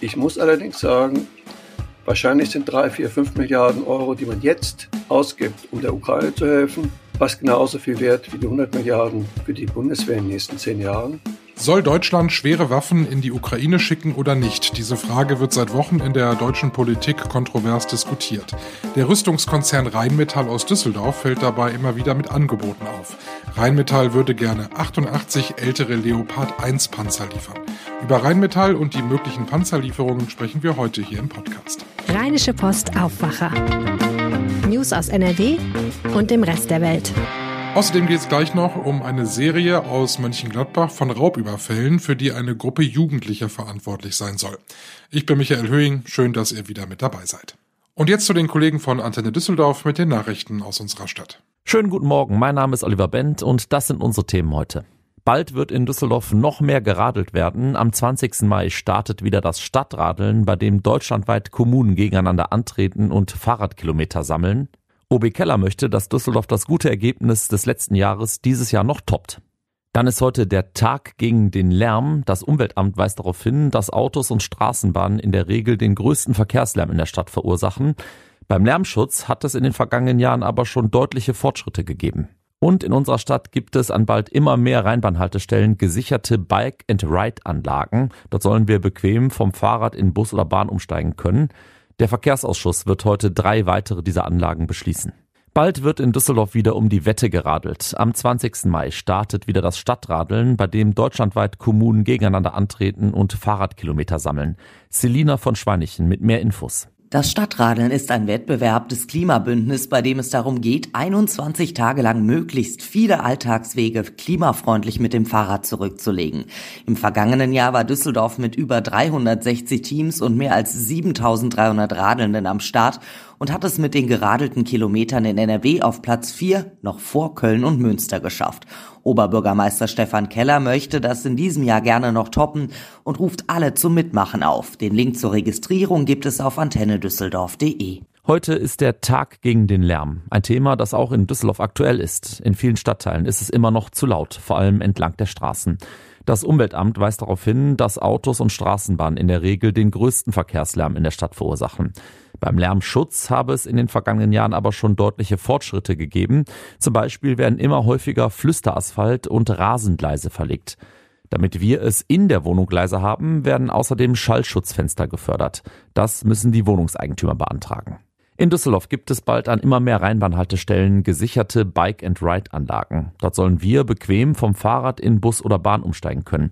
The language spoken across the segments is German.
Ich muss allerdings sagen, wahrscheinlich sind drei, vier, fünf Milliarden Euro, die man jetzt ausgibt, um der Ukraine zu helfen, fast genauso viel wert wie die 100 Milliarden für die Bundeswehr in den nächsten zehn Jahren. Soll Deutschland schwere Waffen in die Ukraine schicken oder nicht? Diese Frage wird seit Wochen in der deutschen Politik kontrovers diskutiert. Der Rüstungskonzern Rheinmetall aus Düsseldorf fällt dabei immer wieder mit Angeboten auf. Rheinmetall würde gerne 88 ältere Leopard 1 Panzer liefern. Über Rheinmetall und die möglichen Panzerlieferungen sprechen wir heute hier im Podcast. Rheinische Post Aufwacher. News aus NRW und dem Rest der Welt. Außerdem geht es gleich noch um eine Serie aus Mönchengladbach von Raubüberfällen, für die eine Gruppe Jugendlicher verantwortlich sein soll. Ich bin Michael Höhing, schön, dass ihr wieder mit dabei seid. Und jetzt zu den Kollegen von Antenne Düsseldorf mit den Nachrichten aus unserer Stadt. Schönen guten Morgen, mein Name ist Oliver Bent und das sind unsere Themen heute. Bald wird in Düsseldorf noch mehr geradelt werden. Am 20. Mai startet wieder das Stadtradeln, bei dem deutschlandweit Kommunen gegeneinander antreten und Fahrradkilometer sammeln. OB Keller möchte, dass Düsseldorf das gute Ergebnis des letzten Jahres dieses Jahr noch toppt. Dann ist heute der Tag gegen den Lärm. Das Umweltamt weist darauf hin, dass Autos und Straßenbahnen in der Regel den größten Verkehrslärm in der Stadt verursachen. Beim Lärmschutz hat es in den vergangenen Jahren aber schon deutliche Fortschritte gegeben. Und in unserer Stadt gibt es an bald immer mehr Rheinbahnhaltestellen gesicherte Bike-and-Ride-Anlagen. Dort sollen wir bequem vom Fahrrad in Bus oder Bahn umsteigen können. Der Verkehrsausschuss wird heute drei weitere dieser Anlagen beschließen. Bald wird in Düsseldorf wieder um die Wette geradelt. Am 20. Mai startet wieder das Stadtradeln, bei dem deutschlandweit Kommunen gegeneinander antreten und Fahrradkilometer sammeln. Selina von Schweinichen mit mehr Infos. Das Stadtradeln ist ein Wettbewerb des Klimabündnis, bei dem es darum geht, 21 Tage lang möglichst viele Alltagswege klimafreundlich mit dem Fahrrad zurückzulegen. Im vergangenen Jahr war Düsseldorf mit über 360 Teams und mehr als 7300 Radelnden am Start und hat es mit den geradelten Kilometern in NRW auf Platz 4 noch vor Köln und Münster geschafft. Oberbürgermeister Stefan Keller möchte das in diesem Jahr gerne noch toppen und ruft alle zum Mitmachen auf. Den Link zur Registrierung gibt es auf antennedüsseldorf.de. Heute ist der Tag gegen den Lärm. Ein Thema, das auch in Düsseldorf aktuell ist. In vielen Stadtteilen ist es immer noch zu laut, vor allem entlang der Straßen. Das Umweltamt weist darauf hin, dass Autos und Straßenbahnen in der Regel den größten Verkehrslärm in der Stadt verursachen. Beim Lärmschutz habe es in den vergangenen Jahren aber schon deutliche Fortschritte gegeben. Zum Beispiel werden immer häufiger Flüsterasphalt und Rasengleise verlegt. Damit wir es in der Wohnung leiser haben, werden außerdem Schallschutzfenster gefördert. Das müssen die Wohnungseigentümer beantragen. In Düsseldorf gibt es bald an immer mehr Rheinbahnhaltestellen gesicherte Bike-and-Ride-Anlagen. Dort sollen wir bequem vom Fahrrad in Bus oder Bahn umsteigen können.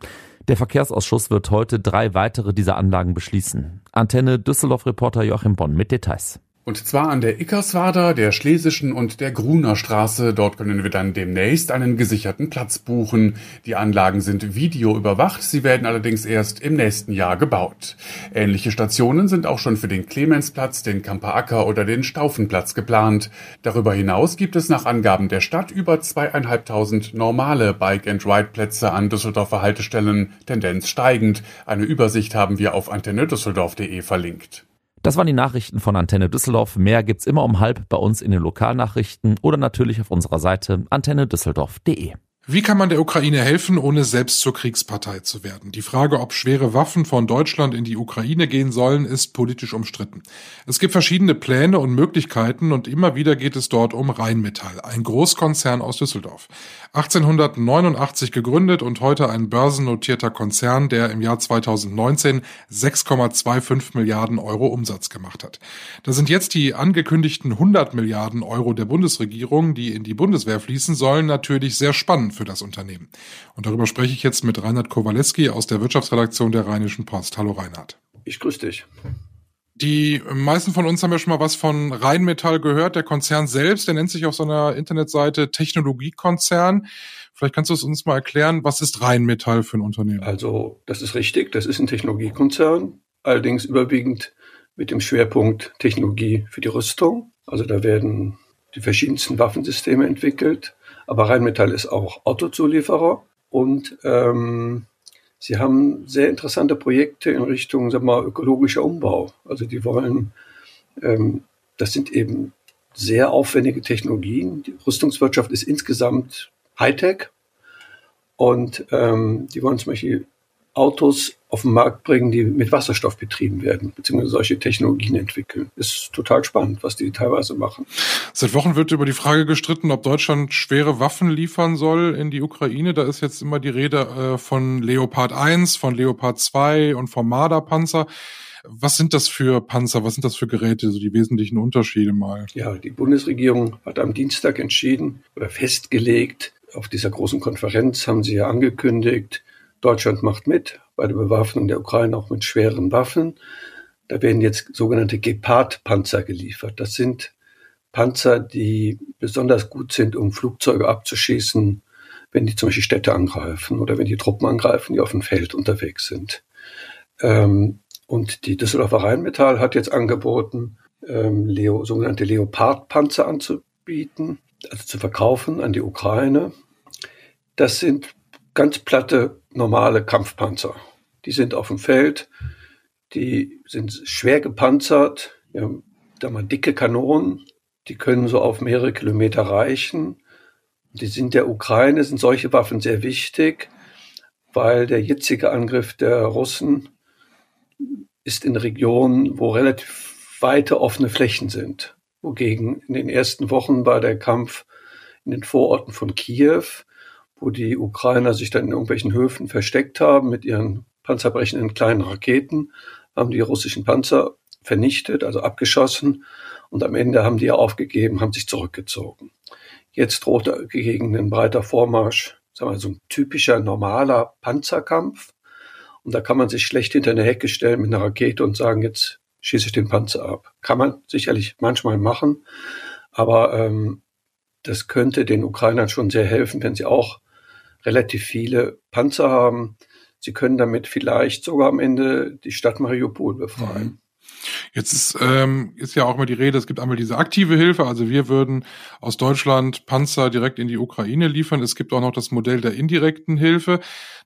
Der Verkehrsausschuss wird heute drei weitere dieser Anlagen beschließen. Antenne Düsseldorf-Reporter Joachim Bonn mit Details. Und zwar an der Ickerswader, der Schlesischen und der Gruner Straße. Dort können wir dann demnächst einen gesicherten Platz buchen. Die Anlagen sind videoüberwacht, sie werden allerdings erst im nächsten Jahr gebaut. Ähnliche Stationen sind auch schon für den Clemensplatz, den Kamperacker oder den Staufenplatz geplant. Darüber hinaus gibt es nach Angaben der Stadt über zweieinhalbtausend normale Bike-and-Ride-Plätze an Düsseldorfer Haltestellen, Tendenz steigend. Eine Übersicht haben wir auf antennedüsseldorf.de verlinkt. Das waren die Nachrichten von Antenne Düsseldorf. Mehr gibt's immer um halb bei uns in den Lokalnachrichten oder natürlich auf unserer Seite antennedüsseldorf.de. Wie kann man der Ukraine helfen, ohne selbst zur Kriegspartei zu werden? Die Frage, ob schwere Waffen von Deutschland in die Ukraine gehen sollen, ist politisch umstritten. Es gibt verschiedene Pläne und Möglichkeiten und immer wieder geht es dort um Rheinmetall, ein Großkonzern aus Düsseldorf. 1889 gegründet und heute ein börsennotierter Konzern, der im Jahr 2019 6,25 Milliarden Euro Umsatz gemacht hat. Da sind jetzt die angekündigten 100 Milliarden Euro der Bundesregierung, die in die Bundeswehr fließen sollen, natürlich sehr spannend für das Unternehmen. Und darüber spreche ich jetzt mit Reinhard Kowaleski aus der Wirtschaftsredaktion der Rheinischen Post. Hallo Reinhard. Ich grüße dich. Die meisten von uns haben ja schon mal was von Rheinmetall gehört. Der Konzern selbst, der nennt sich auf seiner Internetseite Technologiekonzern. Vielleicht kannst du es uns mal erklären, was ist Rheinmetall für ein Unternehmen? Also, das ist richtig. Das ist ein Technologiekonzern, allerdings überwiegend mit dem Schwerpunkt Technologie für die Rüstung. Also da werden die verschiedensten Waffensysteme entwickelt. Aber Rheinmetall ist auch Autozulieferer und ähm, sie haben sehr interessante Projekte in Richtung, sag mal, ökologischer Umbau. Also die wollen, ähm, das sind eben sehr aufwendige Technologien. Die Rüstungswirtschaft ist insgesamt Hightech und ähm, die wollen zum Beispiel Autos auf den Markt bringen, die mit Wasserstoff betrieben werden, beziehungsweise solche Technologien entwickeln. Ist total spannend, was die teilweise machen. Seit Wochen wird über die Frage gestritten, ob Deutschland schwere Waffen liefern soll in die Ukraine. Da ist jetzt immer die Rede äh, von Leopard 1, von Leopard 2 und vom Marder-Panzer. Was sind das für Panzer? Was sind das für Geräte? So die wesentlichen Unterschiede mal. Ja, die Bundesregierung hat am Dienstag entschieden oder festgelegt, auf dieser großen Konferenz haben sie ja angekündigt, Deutschland macht mit, bei der Bewaffnung der Ukraine auch mit schweren Waffen. Da werden jetzt sogenannte Gepard-Panzer geliefert. Das sind Panzer, die besonders gut sind, um Flugzeuge abzuschießen, wenn die zum Beispiel Städte angreifen oder wenn die Truppen angreifen, die auf dem Feld unterwegs sind. Ähm, und die Düsseldorfer Rheinmetall hat jetzt angeboten, ähm, Leo, sogenannte Leopard-Panzer anzubieten, also zu verkaufen an die Ukraine. Das sind ganz platte, normale Kampfpanzer. Die sind auf dem Feld, die sind schwer gepanzert, die haben da mal dicke Kanonen, die können so auf mehrere Kilometer reichen. Die sind der Ukraine, sind solche Waffen sehr wichtig, weil der jetzige Angriff der Russen ist in Regionen, wo relativ weite offene Flächen sind. Wogegen in den ersten Wochen war der Kampf in den Vororten von Kiew wo die Ukrainer sich dann in irgendwelchen Höfen versteckt haben mit ihren panzerbrechenden kleinen Raketen, haben die russischen Panzer vernichtet, also abgeschossen und am Ende haben die aufgegeben, haben sich zurückgezogen. Jetzt droht gegen ein breiter Vormarsch, sagen wir so ein typischer normaler Panzerkampf und da kann man sich schlecht hinter eine Hecke stellen mit einer Rakete und sagen, jetzt schieße ich den Panzer ab. Kann man sicherlich manchmal machen, aber ähm, das könnte den Ukrainern schon sehr helfen, wenn sie auch relativ viele Panzer haben. Sie können damit vielleicht sogar am Ende die Stadt Mariupol befreien. Mhm. Jetzt ist, ähm, ist ja auch mal die Rede, es gibt einmal diese aktive Hilfe, also wir würden aus Deutschland Panzer direkt in die Ukraine liefern. Es gibt auch noch das Modell der indirekten Hilfe.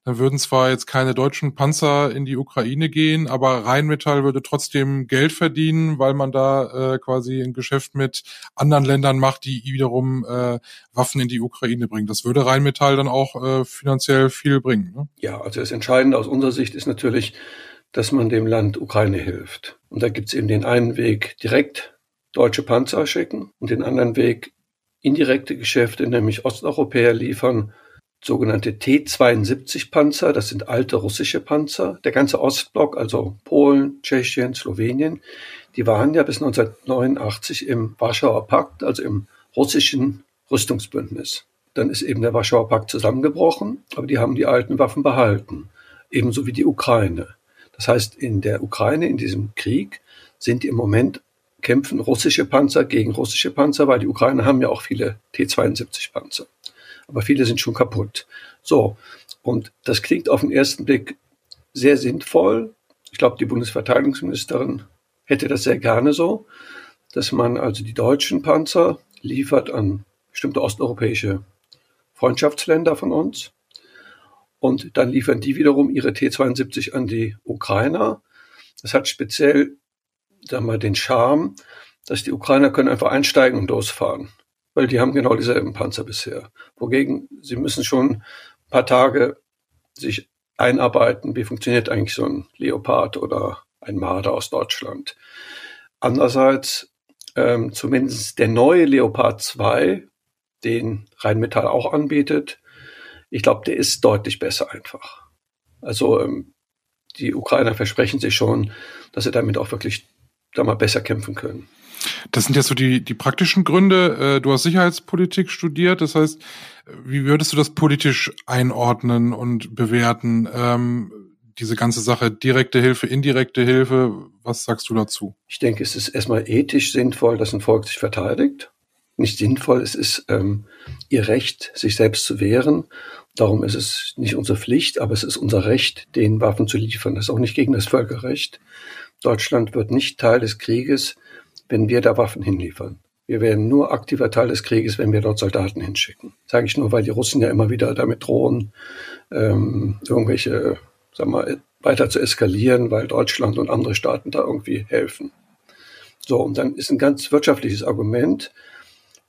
Dann würden zwar jetzt keine deutschen Panzer in die Ukraine gehen, aber Rheinmetall würde trotzdem Geld verdienen, weil man da äh, quasi ein Geschäft mit anderen Ländern macht, die wiederum äh, Waffen in die Ukraine bringen. Das würde Rheinmetall dann auch äh, finanziell viel bringen. Ne? Ja, also das Entscheidende aus unserer Sicht ist natürlich, dass man dem Land Ukraine hilft. Und da gibt es eben den einen Weg, direkt deutsche Panzer schicken und den anderen Weg, indirekte Geschäfte, nämlich Osteuropäer liefern, sogenannte T-72 Panzer, das sind alte russische Panzer. Der ganze Ostblock, also Polen, Tschechien, Slowenien, die waren ja bis 1989 im Warschauer Pakt, also im russischen Rüstungsbündnis. Dann ist eben der Warschauer Pakt zusammengebrochen, aber die haben die alten Waffen behalten, ebenso wie die Ukraine. Das heißt, in der Ukraine, in diesem Krieg, sind im Moment kämpfen russische Panzer gegen russische Panzer, weil die Ukraine haben ja auch viele T-72 Panzer. Aber viele sind schon kaputt. So. Und das klingt auf den ersten Blick sehr sinnvoll. Ich glaube, die Bundesverteidigungsministerin hätte das sehr gerne so, dass man also die deutschen Panzer liefert an bestimmte osteuropäische Freundschaftsländer von uns und dann liefern die wiederum ihre T-72 an die Ukrainer. Das hat speziell, sagen wir, den Charme, dass die Ukrainer können einfach einsteigen und losfahren, weil die haben genau dieselben Panzer bisher. Wogegen sie müssen schon ein paar Tage sich einarbeiten, wie funktioniert eigentlich so ein Leopard oder ein Marder aus Deutschland. Andererseits, ähm, zumindest der neue Leopard 2, den Rheinmetall auch anbietet, ich glaube, der ist deutlich besser einfach. Also ähm, die Ukrainer versprechen sich schon, dass sie damit auch wirklich da mal besser kämpfen können. Das sind jetzt so die, die praktischen Gründe. Äh, du hast Sicherheitspolitik studiert, das heißt, wie würdest du das politisch einordnen und bewerten? Ähm, diese ganze Sache, direkte Hilfe, indirekte Hilfe, was sagst du dazu? Ich denke, es ist erstmal ethisch sinnvoll, dass ein Volk sich verteidigt. Nicht sinnvoll, es ist ähm, ihr Recht, sich selbst zu wehren. Darum ist es nicht unsere Pflicht, aber es ist unser Recht, den Waffen zu liefern. Das ist auch nicht gegen das Völkerrecht. Deutschland wird nicht Teil des Krieges, wenn wir da Waffen hinliefern. Wir werden nur aktiver Teil des Krieges, wenn wir dort Soldaten hinschicken. Sage ich nur, weil die Russen ja immer wieder damit drohen, ähm, irgendwelche, sag mal, weiter zu eskalieren, weil Deutschland und andere Staaten da irgendwie helfen. So, und dann ist ein ganz wirtschaftliches Argument.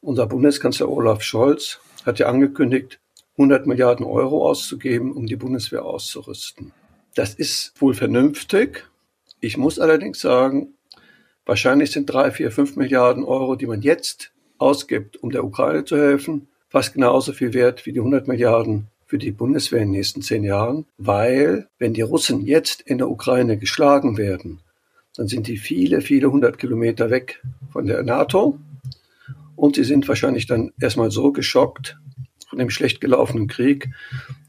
Unser Bundeskanzler Olaf Scholz hat ja angekündigt, 100 Milliarden Euro auszugeben, um die Bundeswehr auszurüsten. Das ist wohl vernünftig. Ich muss allerdings sagen, wahrscheinlich sind drei, vier, fünf Milliarden Euro, die man jetzt ausgibt, um der Ukraine zu helfen, fast genauso viel wert wie die 100 Milliarden für die Bundeswehr in den nächsten zehn Jahren, weil wenn die Russen jetzt in der Ukraine geschlagen werden, dann sind die viele, viele hundert Kilometer weg von der NATO und sie sind wahrscheinlich dann erstmal so geschockt, von dem schlecht gelaufenen Krieg,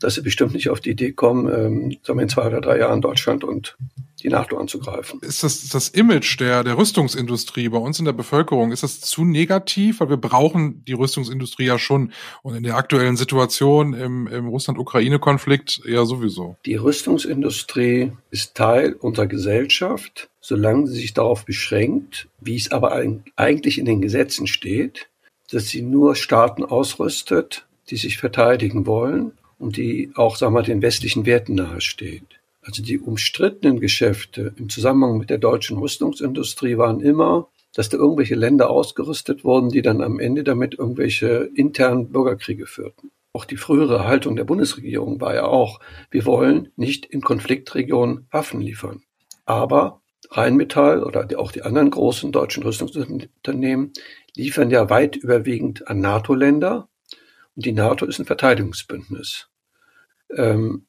dass sie bestimmt nicht auf die Idee kommen, ähm, sagen wir in zwei oder drei Jahren Deutschland und die NATO anzugreifen. Ist das das Image der, der Rüstungsindustrie bei uns in der Bevölkerung, ist das zu negativ? Weil wir brauchen die Rüstungsindustrie ja schon und in der aktuellen Situation im, im Russland-Ukraine-Konflikt ja sowieso. Die Rüstungsindustrie ist Teil unserer Gesellschaft, solange sie sich darauf beschränkt, wie es aber eigentlich in den Gesetzen steht, dass sie nur Staaten ausrüstet, die sich verteidigen wollen und die auch, sagen wir, den westlichen Werten nahesteht. Also die umstrittenen Geschäfte im Zusammenhang mit der deutschen Rüstungsindustrie waren immer, dass da irgendwelche Länder ausgerüstet wurden, die dann am Ende damit irgendwelche internen Bürgerkriege führten. Auch die frühere Haltung der Bundesregierung war ja auch, wir wollen nicht in Konfliktregionen Waffen liefern. Aber Rheinmetall oder auch die anderen großen deutschen Rüstungsunternehmen liefern ja weit überwiegend an NATO-Länder und die NATO ist ein Verteidigungsbündnis. Ähm,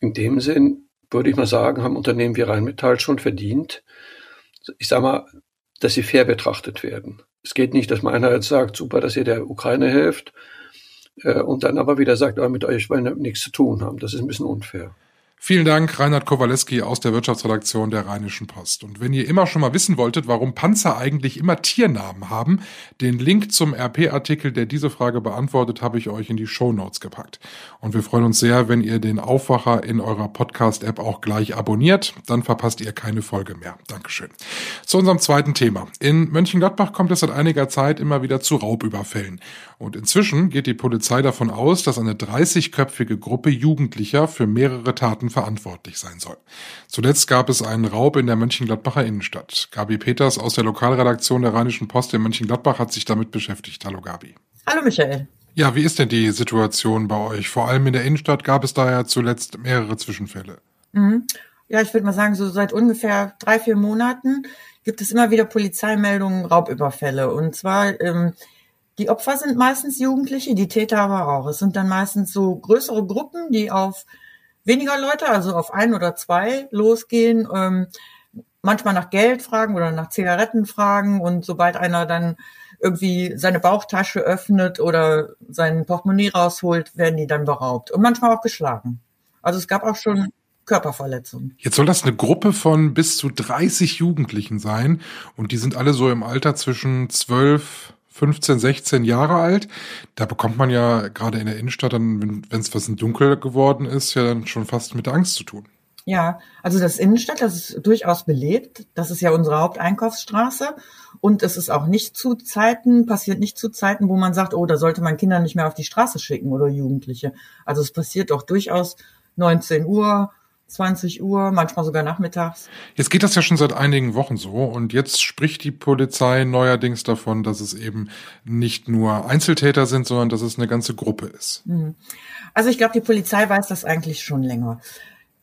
in dem Sinn würde ich mal sagen, haben Unternehmen wie Rheinmetall schon verdient, ich sage mal, dass sie fair betrachtet werden. Es geht nicht, dass man einerseits sagt, super, dass ihr der Ukraine helft, äh, und dann aber wieder sagt, aber mit euch wollen wir nichts zu tun haben. Das ist ein bisschen unfair. Vielen Dank, Reinhard Kowaleski aus der Wirtschaftsredaktion der Rheinischen Post. Und wenn ihr immer schon mal wissen wolltet, warum Panzer eigentlich immer Tiernamen haben, den Link zum RP-Artikel, der diese Frage beantwortet, habe ich euch in die Show Notes gepackt. Und wir freuen uns sehr, wenn ihr den Aufwacher in eurer Podcast-App auch gleich abonniert. Dann verpasst ihr keine Folge mehr. Dankeschön. Zu unserem zweiten Thema. In Mönchengladbach kommt es seit einiger Zeit immer wieder zu Raubüberfällen. Und inzwischen geht die Polizei davon aus, dass eine 30-köpfige Gruppe Jugendlicher für mehrere Taten verantwortlich sein soll. Zuletzt gab es einen Raub in der Mönchengladbacher Innenstadt. Gabi Peters aus der Lokalredaktion der Rheinischen Post in Mönchengladbach hat sich damit beschäftigt. Hallo Gabi. Hallo Michael. Ja, wie ist denn die Situation bei euch? Vor allem in der Innenstadt gab es da ja zuletzt mehrere Zwischenfälle. Mhm. Ja, ich würde mal sagen, so seit ungefähr drei, vier Monaten gibt es immer wieder Polizeimeldungen, Raubüberfälle. Und zwar, ähm, die Opfer sind meistens Jugendliche, die Täter aber auch. Es sind dann meistens so größere Gruppen, die auf weniger Leute, also auf ein oder zwei losgehen, ähm, manchmal nach Geld fragen oder nach Zigaretten fragen und sobald einer dann irgendwie seine Bauchtasche öffnet oder sein Portemonnaie rausholt, werden die dann beraubt und manchmal auch geschlagen. Also es gab auch schon Körperverletzungen. Jetzt soll das eine Gruppe von bis zu 30 Jugendlichen sein und die sind alle so im Alter zwischen 12 15, 16 Jahre alt. Da bekommt man ja gerade in der Innenstadt dann, wenn es was dunkel geworden ist, ja dann schon fast mit Angst zu tun. Ja, also das Innenstadt, das ist durchaus belebt. Das ist ja unsere Haupteinkaufsstraße. Und es ist auch nicht zu Zeiten, passiert nicht zu Zeiten, wo man sagt, oh, da sollte man Kinder nicht mehr auf die Straße schicken oder Jugendliche. Also es passiert auch durchaus 19 Uhr, 20 Uhr, manchmal sogar nachmittags. Jetzt geht das ja schon seit einigen Wochen so und jetzt spricht die Polizei neuerdings davon, dass es eben nicht nur Einzeltäter sind, sondern dass es eine ganze Gruppe ist. Mhm. Also ich glaube, die Polizei weiß das eigentlich schon länger.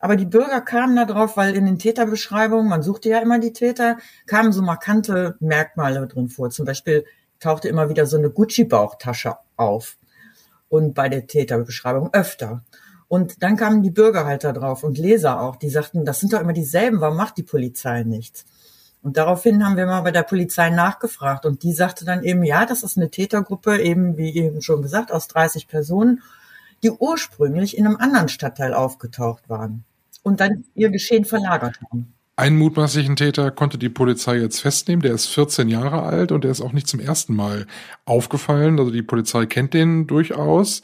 Aber die Bürger kamen da drauf, weil in den Täterbeschreibungen, man suchte ja immer die Täter, kamen so markante Merkmale drin vor. Zum Beispiel tauchte immer wieder so eine Gucci-Bauchtasche auf. Und bei der Täterbeschreibung öfter. Und dann kamen die Bürger halt da drauf und Leser auch, die sagten, das sind doch immer dieselben, warum macht die Polizei nichts? Und daraufhin haben wir mal bei der Polizei nachgefragt und die sagte dann eben, ja, das ist eine Tätergruppe, eben wie eben schon gesagt, aus 30 Personen, die ursprünglich in einem anderen Stadtteil aufgetaucht waren und dann ihr Geschehen verlagert haben. Einen mutmaßlichen Täter konnte die Polizei jetzt festnehmen. Der ist 14 Jahre alt und der ist auch nicht zum ersten Mal aufgefallen. Also die Polizei kennt den durchaus.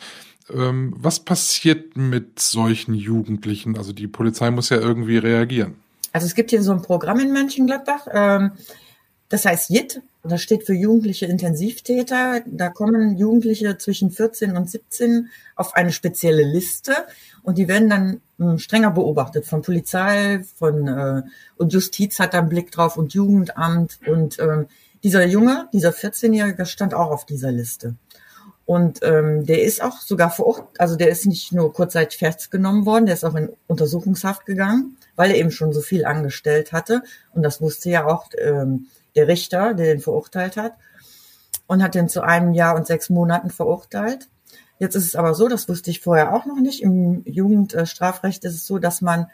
Ähm, was passiert mit solchen Jugendlichen? Also die Polizei muss ja irgendwie reagieren. Also es gibt hier so ein Programm in Mönchengladbach, ähm, das heißt JIT, das steht für Jugendliche Intensivtäter. Da kommen Jugendliche zwischen 14 und 17 auf eine spezielle Liste und die werden dann ähm, strenger beobachtet von Polizei, von äh, und Justiz hat da einen Blick drauf und Jugendamt und äh, dieser Junge, dieser 14-Jährige stand auch auf dieser Liste. Und ähm, der ist auch sogar Ort, also der ist nicht nur kurzzeitig festgenommen worden, der ist auch in Untersuchungshaft gegangen, weil er eben schon so viel angestellt hatte. Und das wusste ja auch ähm, der Richter, der den verurteilt hat. Und hat den zu einem Jahr und sechs Monaten verurteilt. Jetzt ist es aber so, das wusste ich vorher auch noch nicht. Im Jugendstrafrecht ist es so, dass man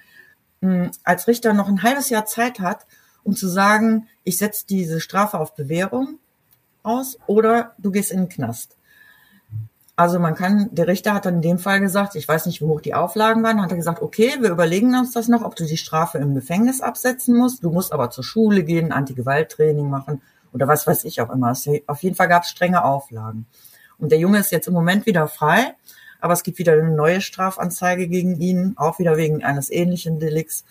mh, hm, als Richter noch ein halbes Jahr Zeit hat, um zu sagen, ich setze diese Strafe auf Bewährung aus oder du gehst in den Knast. Also man kann, der Richter hat dann in dem Fall gesagt, ich weiß nicht, wie hoch die Auflagen waren, hat er gesagt, okay, wir überlegen uns das noch, ob du die Strafe im Gefängnis absetzen musst. Du musst aber zur Schule gehen, Anti-Gewalt-Training machen oder was weiß ich auch immer. Auf jeden Fall gab es strenge Auflagen. Und der Junge ist jetzt im Moment wieder frei, aber es gibt wieder eine neue Strafanzeige gegen ihn, auch wieder wegen eines ähnlichen Delikts.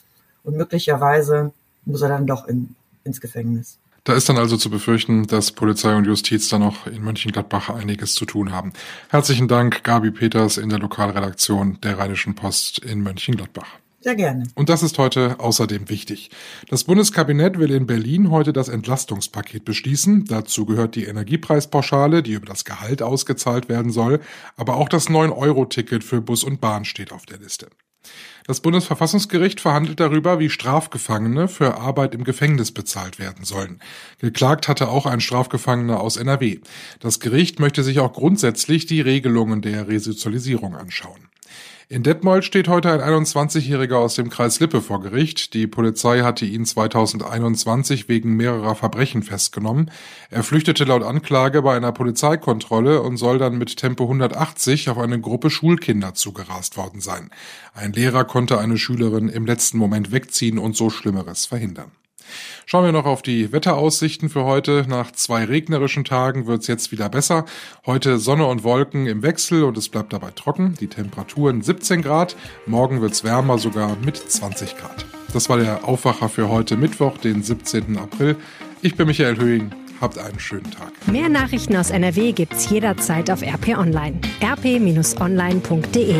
Und möglicherweise muss er dann doch in, ins Gefängnis. Da ist dann also zu befürchten, dass Polizei und Justiz da noch in Mönchengladbach einiges zu tun haben. Herzlichen Dank, Gabi Peters in der Lokalredaktion der Rheinischen Post in Mönchengladbach. Sehr gerne. Und das ist heute außerdem wichtig. Das Bundeskabinett will in Berlin heute das Entlastungspaket beschließen. Dazu gehört die Energiepreispauschale, die über das Gehalt ausgezahlt werden soll. Aber auch das 9-Euro-Ticket für Bus und Bahn steht auf der Liste. Das Bundesverfassungsgericht verhandelt darüber, wie Strafgefangene für Arbeit im Gefängnis bezahlt werden sollen. Geklagt hatte auch ein Strafgefangener aus NRW. Das Gericht möchte sich auch grundsätzlich die Regelungen der Resozialisierung anschauen. In Detmold steht heute ein 21-Jähriger aus dem Kreis Lippe vor Gericht. Die Polizei hatte ihn 2021 wegen mehrerer Verbrechen festgenommen. Er flüchtete laut Anklage bei einer Polizeikontrolle und soll dann mit Tempo 180 auf eine Gruppe Schulkinder zugerast worden sein. Ein Lehrer konnte eine Schülerin im letzten Moment wegziehen und so Schlimmeres verhindern. Schauen wir noch auf die Wetteraussichten für heute. Nach zwei regnerischen Tagen wird es jetzt wieder besser. Heute Sonne und Wolken im Wechsel und es bleibt dabei trocken. Die Temperaturen 17 Grad. Morgen wird es wärmer, sogar mit 20 Grad. Das war der Aufwacher für heute Mittwoch, den 17. April. Ich bin Michael Höhing. Habt einen schönen Tag. Mehr Nachrichten aus NRW gibt's jederzeit auf RP Online. rp-online.de